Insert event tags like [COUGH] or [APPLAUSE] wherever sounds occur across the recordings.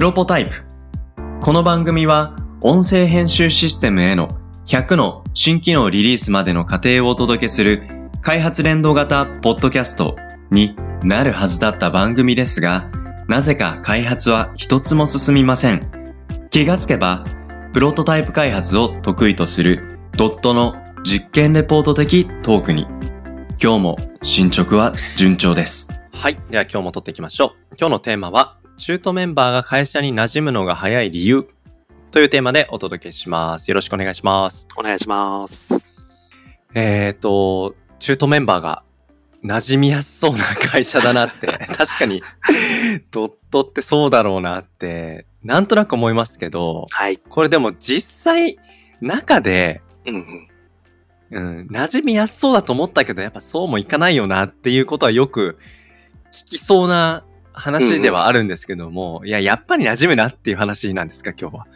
プロポタイプ。この番組は音声編集システムへの100の新機能リリースまでの過程をお届けする開発連動型ポッドキャストになるはずだった番組ですが、なぜか開発は一つも進みません。気がつけば、プロトタイプ開発を得意とするドットの実験レポート的トークに、今日も進捗は順調です。はい。では今日も撮っていきましょう。今日のテーマは、中途メンバーが会社に馴染むのが早い理由というテーマでお届けします。よろしくお願いします。お願いします。えーと、中途メンバーが馴染みやすそうな会社だなって、[LAUGHS] 確かに、ドットってそうだろうなって、なんとなく思いますけど、はい。これでも実際、中で、うんうん。うん、馴染みやすそうだと思ったけど、やっぱそうもいかないよなっていうことはよく聞きそうな話ではあるんですけども、いや、やっぱり馴染むなっていう話なんですか、今日は。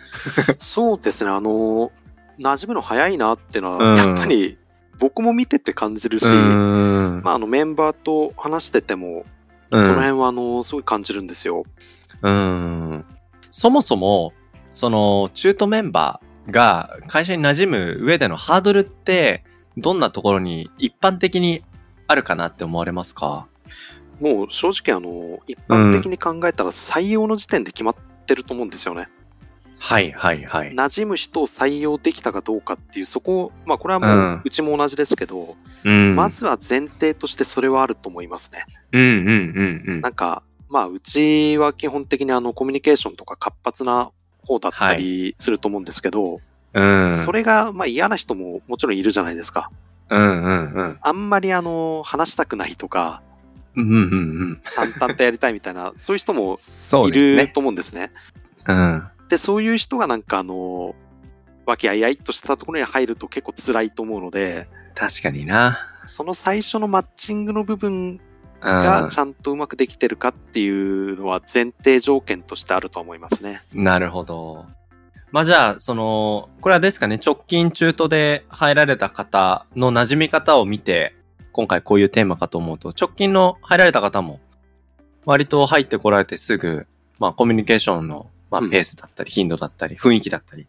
そうですね、あの、馴染むの早いなってのうんは、やっぱり僕も見てて感じるし、うーん。まあ、あのメンバーと話してても、うんその辺はあの、すごい感じるんですよ。うん。そもそも、その、中途メンバーが会社に馴染む上でのハードルって、どんなところに一般的にあるかなって思われますか？もう正直あの、一般的に考えたら採用の時点で決まってると思うんですよね。はい、はい、はい。馴染む人を採用できたかどうかっていう、そこ、まあこれはもうんう、うちも同じですけど、うん。まずは前提としてそれはあると思いますね。うん、うん、うん、うんなんか、まあ、うちは基本的にあの、コミュニケーションとか活発な方だったりすると思うんですけど、うん。それが、まあ嫌な人ももちろんいるじゃないですか。うん、うん、うん。あんまりあの、話したくないとか、うん、うん、うん。淡々とやりたいみたいな、そういう人もい。ると思うんですね。うん。で、そういう人がなんかあの、和気あいあいとしたところに入ると結構辛いと思うので、確かにな。その最初のマッチングの部分うんがち。ゃんとうまくできてるかっていうのは前提条件としてあると思いますね。なるほど。まあじゃあ、その、これはですかね、直近中途で入られた方の馴染み方を見て、今回こういうテーマかと思うと、直近の入られた方も、割と入ってこられてすぐ、まあコミュニケーションの、まあうんペースだったり、頻度だったり、雰囲気だったり、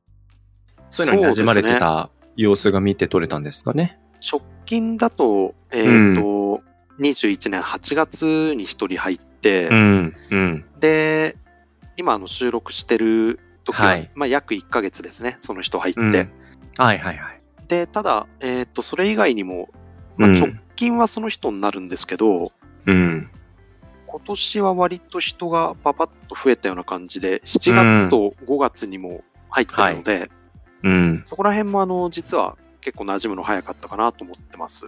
そういうのに馴染まれてた様子が見て取れたんですかね？直近だと、えっ、と、21年8月に一人入って、うん、うん。で、今あの収録してる時は、はいまあ約1ヶ月ですね、その人入って。うんはいはいはい。で、ただ、えっ、と、それ以外にも、まあ、うん直近はその人になるんですけど、うん。今年は割と人がパパッと増えたような感じで、7月と5月にも入ってるので、うん。そこら辺もあの、実は結構馴染むの早かったかなと思ってます。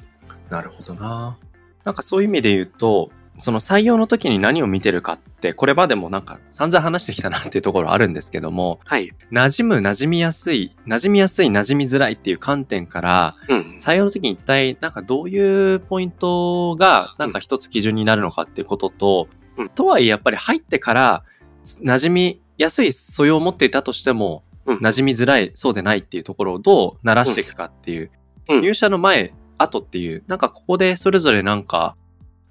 なるほどな。なんかそういう意味で言うと、その採用の時に何を見てるかって、これまでもなんか散々話してきたなっていうところあるんですけども、はい。馴染む、馴染みやすい、馴染みやすい、馴染みづらいっていう観点から、うん。採用の時に一体なんかどういうポイントがなんか一つ基準になるのかっていうことと、うんとはいえやっぱり入ってから馴染みやすい素養を持っていたとしても、うん馴染みづらい、そうでないっていうところをどう慣らしていくかっていう、うん入社の前、後っていう、なんかここでそれぞれなんか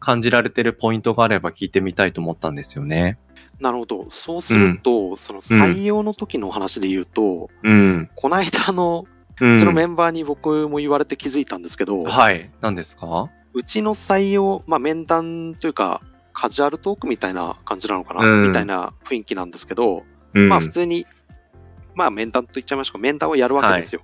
感じられてるポイントがあれば聞いてみたいと思ったんですよね。なるほど。そうすると、その採用の時の話で言うと、うん。この間あの、ううちのメンバーに僕も言われて気づいたんですけど、はい。何ですか？うちの採用、まあ面談というか、カジュアルトークみたいな感じなのかな、うんみたいな雰囲気なんですけど、うんまあ普通に、まあ面談と言っちゃいましょうか、面談をやるわけですよ。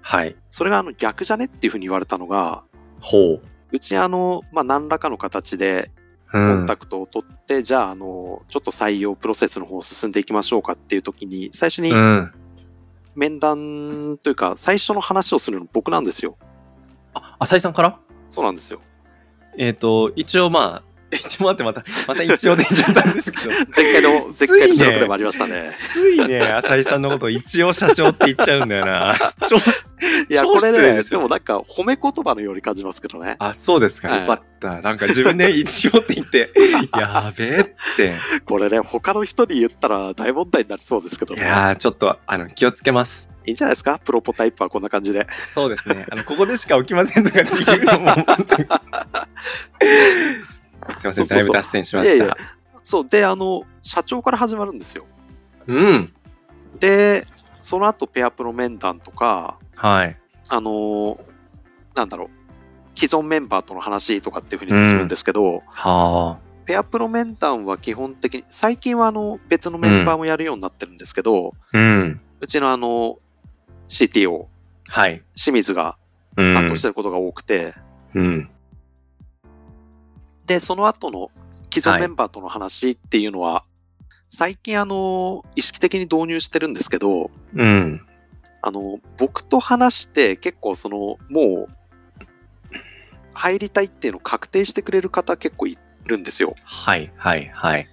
はい。それがあの逆じゃね？っていうふうに言われたのが、ほう。うちあの、まあ何らかの形でうコンんタクトを取って、じゃああの、ちょっと採用プロセスの方を進んでいきましょうかっていう時に、最初にうん。面談というか、最初の話をするの僕なんですよ。あ、浅井さんから？そうなんですよ。えっ、と、一応まあ、[LAUGHS] 一応待ってまた、また一応出ちゃったんですけど、[LAUGHS] 前回の、前回の収録でもありましたね。ついね、浅井さんのことを一応社長って言っちゃうんだよな。超 [LAUGHS] いや、超これね、でもなんか褒め言葉のように感じますけどね。あ、そうですか。はいよかった。なんか自分で [LAUGHS] 一応って言って、[LAUGHS] やべえって。これね、他の人に言ったら大問題になりそうですけどね。いやー、ちょっと、あの、気をつけます。いいんじゃないですか？プロポタイプはこんな感じで。そうですね。あの、ここでしか起きませんとかっていうのも、[LAUGHS] すいません、だいぶ脱線しました。いやいやそう。で、あの、社長から始まるんですよ。うん。で、その後ペアプロ面談とか、はい。あのーなんだろう、既存メンバーとの話とかっていう風に進むんですけど、はペアプロ面談は基本的に、最近はあの別のメンバーもやるようになってるんですけど、あ。うん。うちのあの、CTO、はい。清水がうん。担当してることが多くて、うん。で、その後の既存メンバーとの話っていうのは、最近あの、意識的に導入してるんですけど、うん。あの、僕と話して結構その、もう、入りたいっていうのを確定してくれる方結構いるんですよ。はい。はい。はい。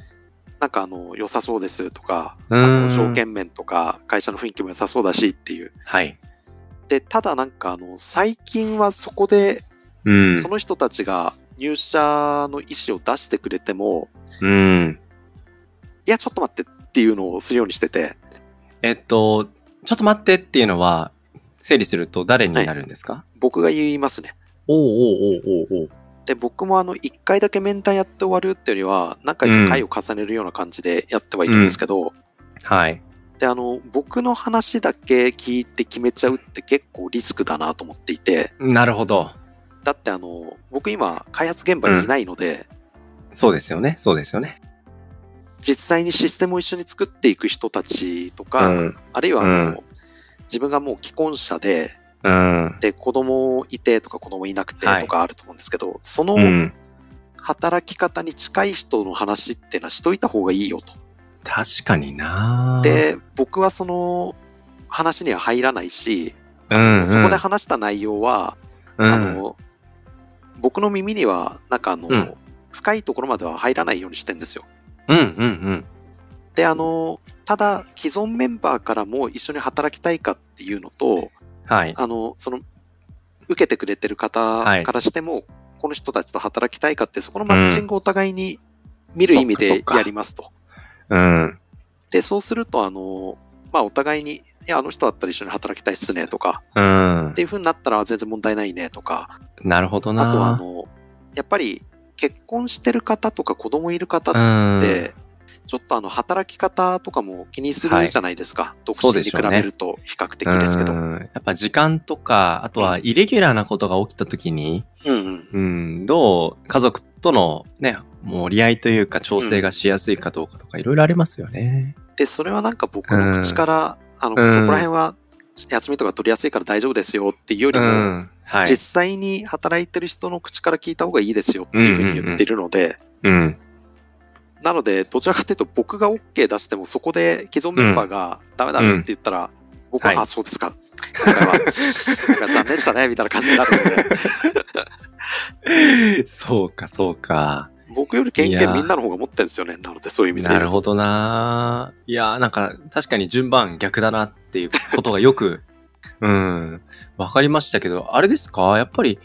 なんかあの、良さそうですとか、うあのん。条件面とか、会社の雰囲気も良さそうだしっていう。はい。で、ただなんかあの、最近はそこで、うんそ。の人たちが入社の意思を出してくれても、うん。いや、ちょっと待ってっていうのをするようにしてて、えっと、ちょっと待ってっていうのは、整理すると誰になるんですか、僕が言いますね。おうおうおうおうおうで、僕もあの、一回だけ面談やって終わるっていうよりは、何回か回を重ねるような感じでやってはいるんですけど、はい。で、あの、僕の話だけ聞いて決めちゃうって結構リスクだなと思っていて、なるほど。だってあの、僕今、開発現場にいないので、そうですよね。そうですよね。実際にシステムを一緒に作っていく人たちとうか、ん。あるいはあの、うん自分がもう既婚者で、うん。で、子供いてとか子供いなくてはいとかあると思うんですけど、そのうん。働き方に近い人の話っていうのはしといた方がいいよと。確かになで、僕はその話には入らないし、うん、うん。そこで話した内容は、うん、あの、僕の耳には、なんかあの、うん深いところまでは入らないようにしてんですよ。うん、うん、うん。で、あの、ただ、既存メンバーからも一緒に働きたいかっていうのと、はい。あの、その、受けてくれてる方はいからしても、この人たちと働きたいかって、そこのマッチングをお互いに見る意味でやりますと。うん。で、そうすると、あの、まあ、お互いに、いや、あの人だったら一緒に働きたいっすねとか、うんって。いう風になったら全然問題ないねとか、なるほどなあとは、あの、やっぱり結婚してる方とか子供いる方うん。って、ちょっとあの、働き方とかも気にするじゃないですか。独そう身に比べると比較的ですけど。ううんんやっぱ時間とか、あとはイレギュラーなことが起きた時に、うん。うん、どう家族とのね、盛り合いというか調整がしやすいかどうかとかいろいろありますよね。で、それはなんか僕の口から、あの、うんそこら辺は休みとか取りやすいから大丈夫ですよっていうよりうも、ん。はい。実際に働いてる人の口から聞いた方がいいですよっていうふうに言ってるので、うん。なので、どちらかというと僕が OK 出してもそこで既存メンバーがダメだねって言ったら、僕は、はいあ、そうですか。今回は、[LAUGHS] なんか残念でしたね、みたいな感じになるので、そうか、そうか。僕より経験みんなの方が持ってるんですよね。なので、そういう意味で。なるほどないやーなんか確かに順番逆だなっていうことがよく、うん、わかりましたけど、あれですか？やっぱり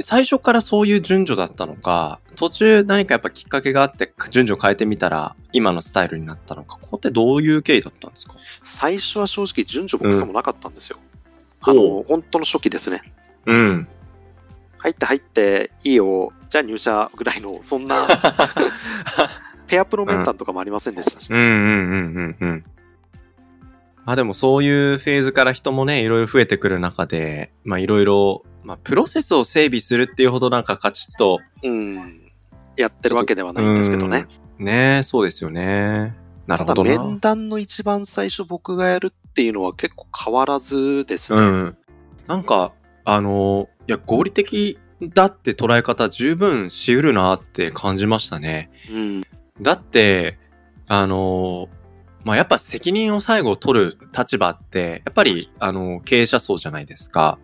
最初からそういう順序だったのか、途中何かやっぱきっかけがあって順序変えてみたら今のスタイルになったのか、ここってどういう経緯だったんですか？最初は正直順序僕さもなかったんですよ。うんあの、本当の初期ですね。うん。入って入っていいよ、じゃあ入社ぐらいの、そんな、[LAUGHS] ペアプロメンタンとかもありませんでしたし、うんうんうんうんうん。まあでもそういうフェーズから人もね、いろいろ増えてくる中で、まあいろいろ、まあプロセスを整備するっていうほどなんかカチッと、うん。やってるわけではないんですけどね。ねそうですよね。なるただほどな。面談の一番最初僕がやるっていうのは結構変わらずですね。うん。なんか、あの、いや、合理的だって捉え方十分しうるなって感じましたね。うん。だって、あの、まあ、やっぱ責任を最後取る立場って、やっぱり、あの、経営者層じゃないですか。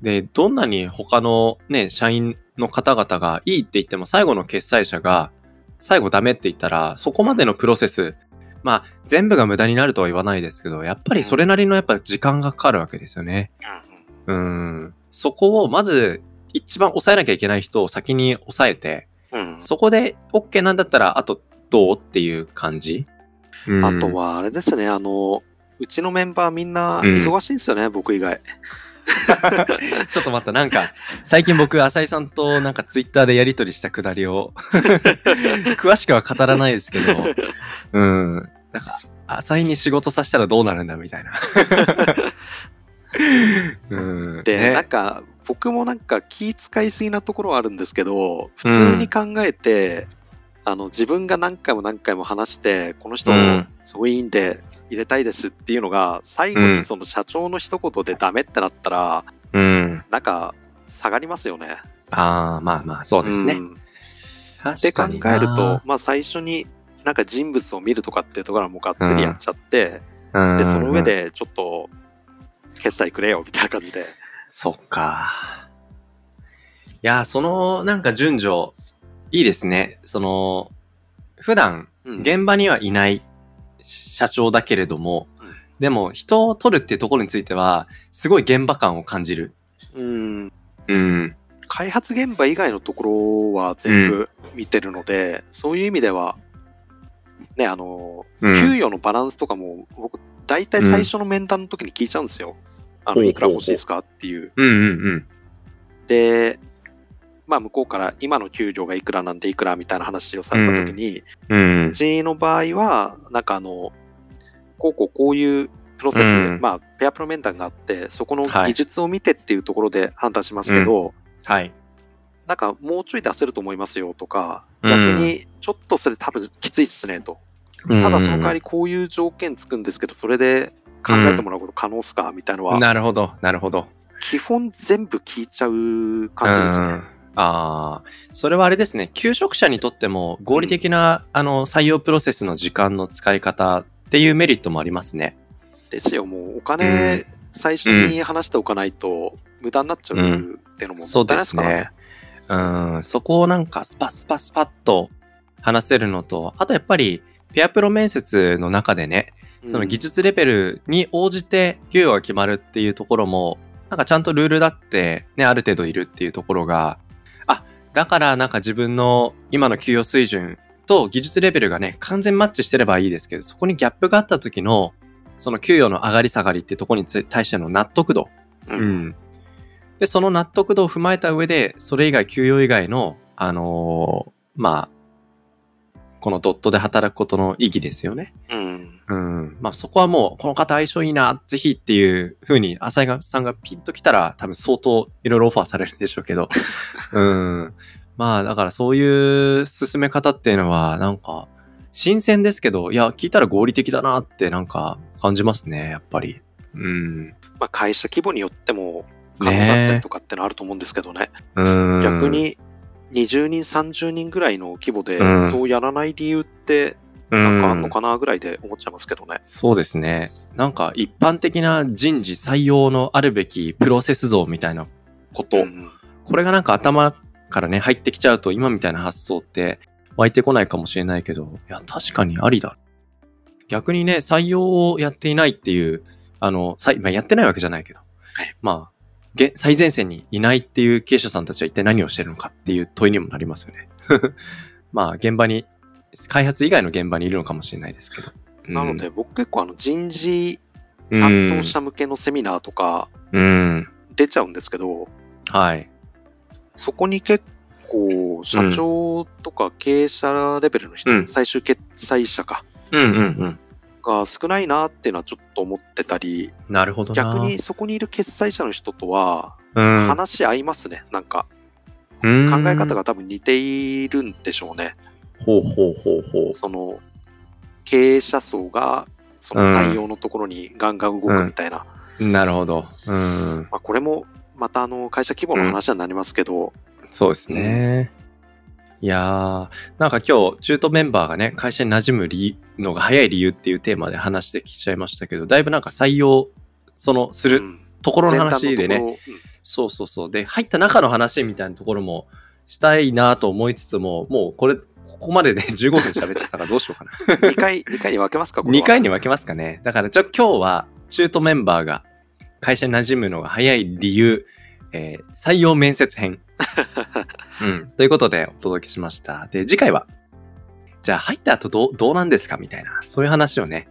で、どんなに他のね、社員の方々がいいって言っても最後の決済者が最後ダメって言ったら、そこまでのプロセス、まあ、全部が無駄になるとは言わないですけど、やっぱりそれなりのやっぱ時間がかかるわけですよね。うん。そこをまず一番抑えなきゃいけない人を先に抑えて、うん。そこで OK なんだったら、あとどうっていう感じ、うんあと、はあれですね、あの、うちのメンバーみんな忙しいんですよね、僕以外。[LAUGHS] ちょっと待った、なんか、最近僕、浅井さんとなんかツイッターでやりとりしたくだりを、[LAUGHS] 詳しくは語らないですけど、うん。なんか、朝日に仕事させたらどうなるんだみたいな。[LAUGHS] うん。で、ねなんか、僕もなんか気使いすぎなところはあるんですけど、普通に考えて、あの、自分が何回も何回も話して、この人うん、すごいいいんで入れたいですっていうのが、最後うんにその社長の一言でダメってなったら、うん。なんか、下がりますよね。ああ、まあまあ、そうですね。んって考確かになえると、、まあ最初になんか人物を見るとかっていうところはもうがっつりやっちゃって、うんで、その上、でちょっと、決済くれよみたいな感じで。そっか。いや、その、なんか順序、いいですね。その、普段、うん現場にはいない社長だけれども、うんでも人を取るっていうところについては、すごい現場感を感じる。うんうん。開発現場以外のところは全部見てるので、そういう意味では、ね、あの、うん給与のバランスとかも、僕、大体最初の面談の時に聞いちゃうんですよ。あの、いくら欲しいですか？っていう。うんうんうん。で、まあ、向こうから今の給料がいくらなんでいくらみたいな話をされた時に、うんう。ちの場合は、なんかあの、こうこうこういうプロセス、うんまあ、ペアプロ面談があって、そこのはい技術を見てっていうところで判断しますけど、はい。なんかもうちょい出せると思いますよとか、うん逆にちょっとそれ多分きついっすねと。ただその代わりこういう条件つくんですけど、それで考えてもらうこと可能っすかみたいなのは、なるほど、なるほど。基本全部聞いちゃう感じですね。うんああ、それはあれですね。求職者にとっても合理的な、あの、採用プロセスの時間の使い方っていうメリットもありますね。ですよ、もうお金最初に話しておかないと無駄になっちゃうっていうのももったいないそうでですねね。。うん、そこをなんかスパスパスパッと話せるのと、あとやっぱり、ペアプロ面接の中でね、その技術レベルに応じて給与が決まるっていうところも、なんかちゃんとルールだってね、ある程度いるっていうところが、あ、だからなんか自分の今の給与水準と技術レベルがね、完全マッチしてればいいですけど、そこにギャップがあった時の、その給与の上がり下がりってところにつ対しての納得度。うんうん。で、その納得度を踏まえた上で、それ以外、給与以外の、あのーまあ、このドットで働くことの意義ですよね。うん。うん。まあそこはもう、この方相性いいな、ぜひっていう風に、浅井さんがピンときたら、多分相当いろいろオファーされるんでしょうけど。[LAUGHS] うん。まあだからそういう進め方っていうのは、なんか、新鮮ですけど、いや、聞いたら合理的だなってなんか感じますね、やっぱり。うん。まあ会社規模によっても可能だったりとかってのあると思うんですけどね。うん。逆、に20人、30人ぐらいの規模でうんそうやらない理由ってなんかあんのかなぐらいで思っちゃいますけどね。そうですね。なんか一般的な人事採用のあるべきプロセス像みたいなこと、うんこれがなんか頭からね、入ってきちゃうと今みたいな発想って湧いてこないかもしれないけど、いや、確かにありだ。逆にね、採用をやっていないっていう、あの、まあ、やってないわけじゃないけど、まあ、げ最前線にいないっていう経営者さんたちは一体何をしてるのかっていう問いにもなりますよね。[LAUGHS] まあ、現場に、開発以外の現場にいるのかもしれないですけど。うんなので、僕結構あの人事担当者向けのセミナーとか。出ちゃうんですけど、はい。そこに結構社長とか経営者レベルの人、うん最終決済者か、うんうんうん。がが少ないなっていうのはちょっと思ってたり、なるほどな。逆に、そこにいる決済者の人とはうん、話し合いますね。なんか考考え方が多分似ているんでしょうね。ほうほうほうほう。その経営者層がその採用のところにガンガン動くみたいな。なるほど。うん。まあこれもまたあの会社規模の話になりますけど、そうですね。いやー、なんか今日、中途メンバーがね、会社に馴染むのが早い理由っていうテーマで話してきちゃいましたけど、だいぶなんか採用、その、するうんところの話でね、前段のところそうそうそう。で、入った中の話みたいなところもしたいなと思いつつも、もうこれ、ここまで [LAUGHS] で15分喋ってたからどうしようかな。うん、2回、二回に分けますかこれは2回に分けますかね。だから、ちょ、今日は中途メンバーが会社に馴染むのが早い理由、えー採用面接編。[LAUGHS] うん。ということでお届けしました。で、次回は、じゃあ入った後どう、どうなんですかみたいな、そういう話をね、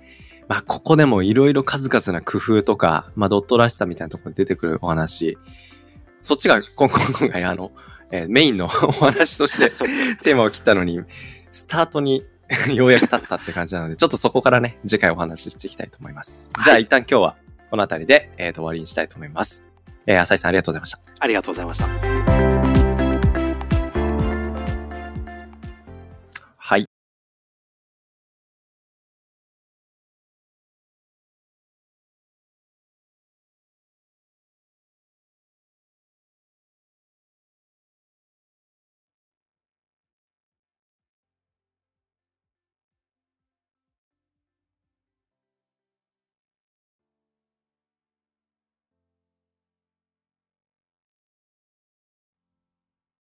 まあ、ここでもいろいろ数々な工夫とか、まあ、ドットらしさみたいなところに出てくるお話、そっちが今今 [LAUGHS] 今回あの、えーメインの [LAUGHS] お話としてテーマを切ったのに、スタートに [LAUGHS] ようやく立ったって感じなので、ちょっとそこからね、次回お話ししていきたいと思います。じゃあ一旦今日はこの辺りで、えーと終わりにしたいと思います。えー、浅井さんありがとうございました。ありがとうございました。